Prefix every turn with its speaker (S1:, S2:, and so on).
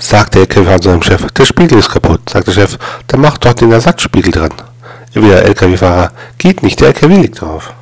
S1: sagt der LKW-Fahrer zu seinem Chef. Der Spiegel ist kaputt, sagt der Chef. Dann mach doch den Ersatzspiegel dran. Wieder LKW-Fahrer. Geht nicht, der LKW liegt drauf.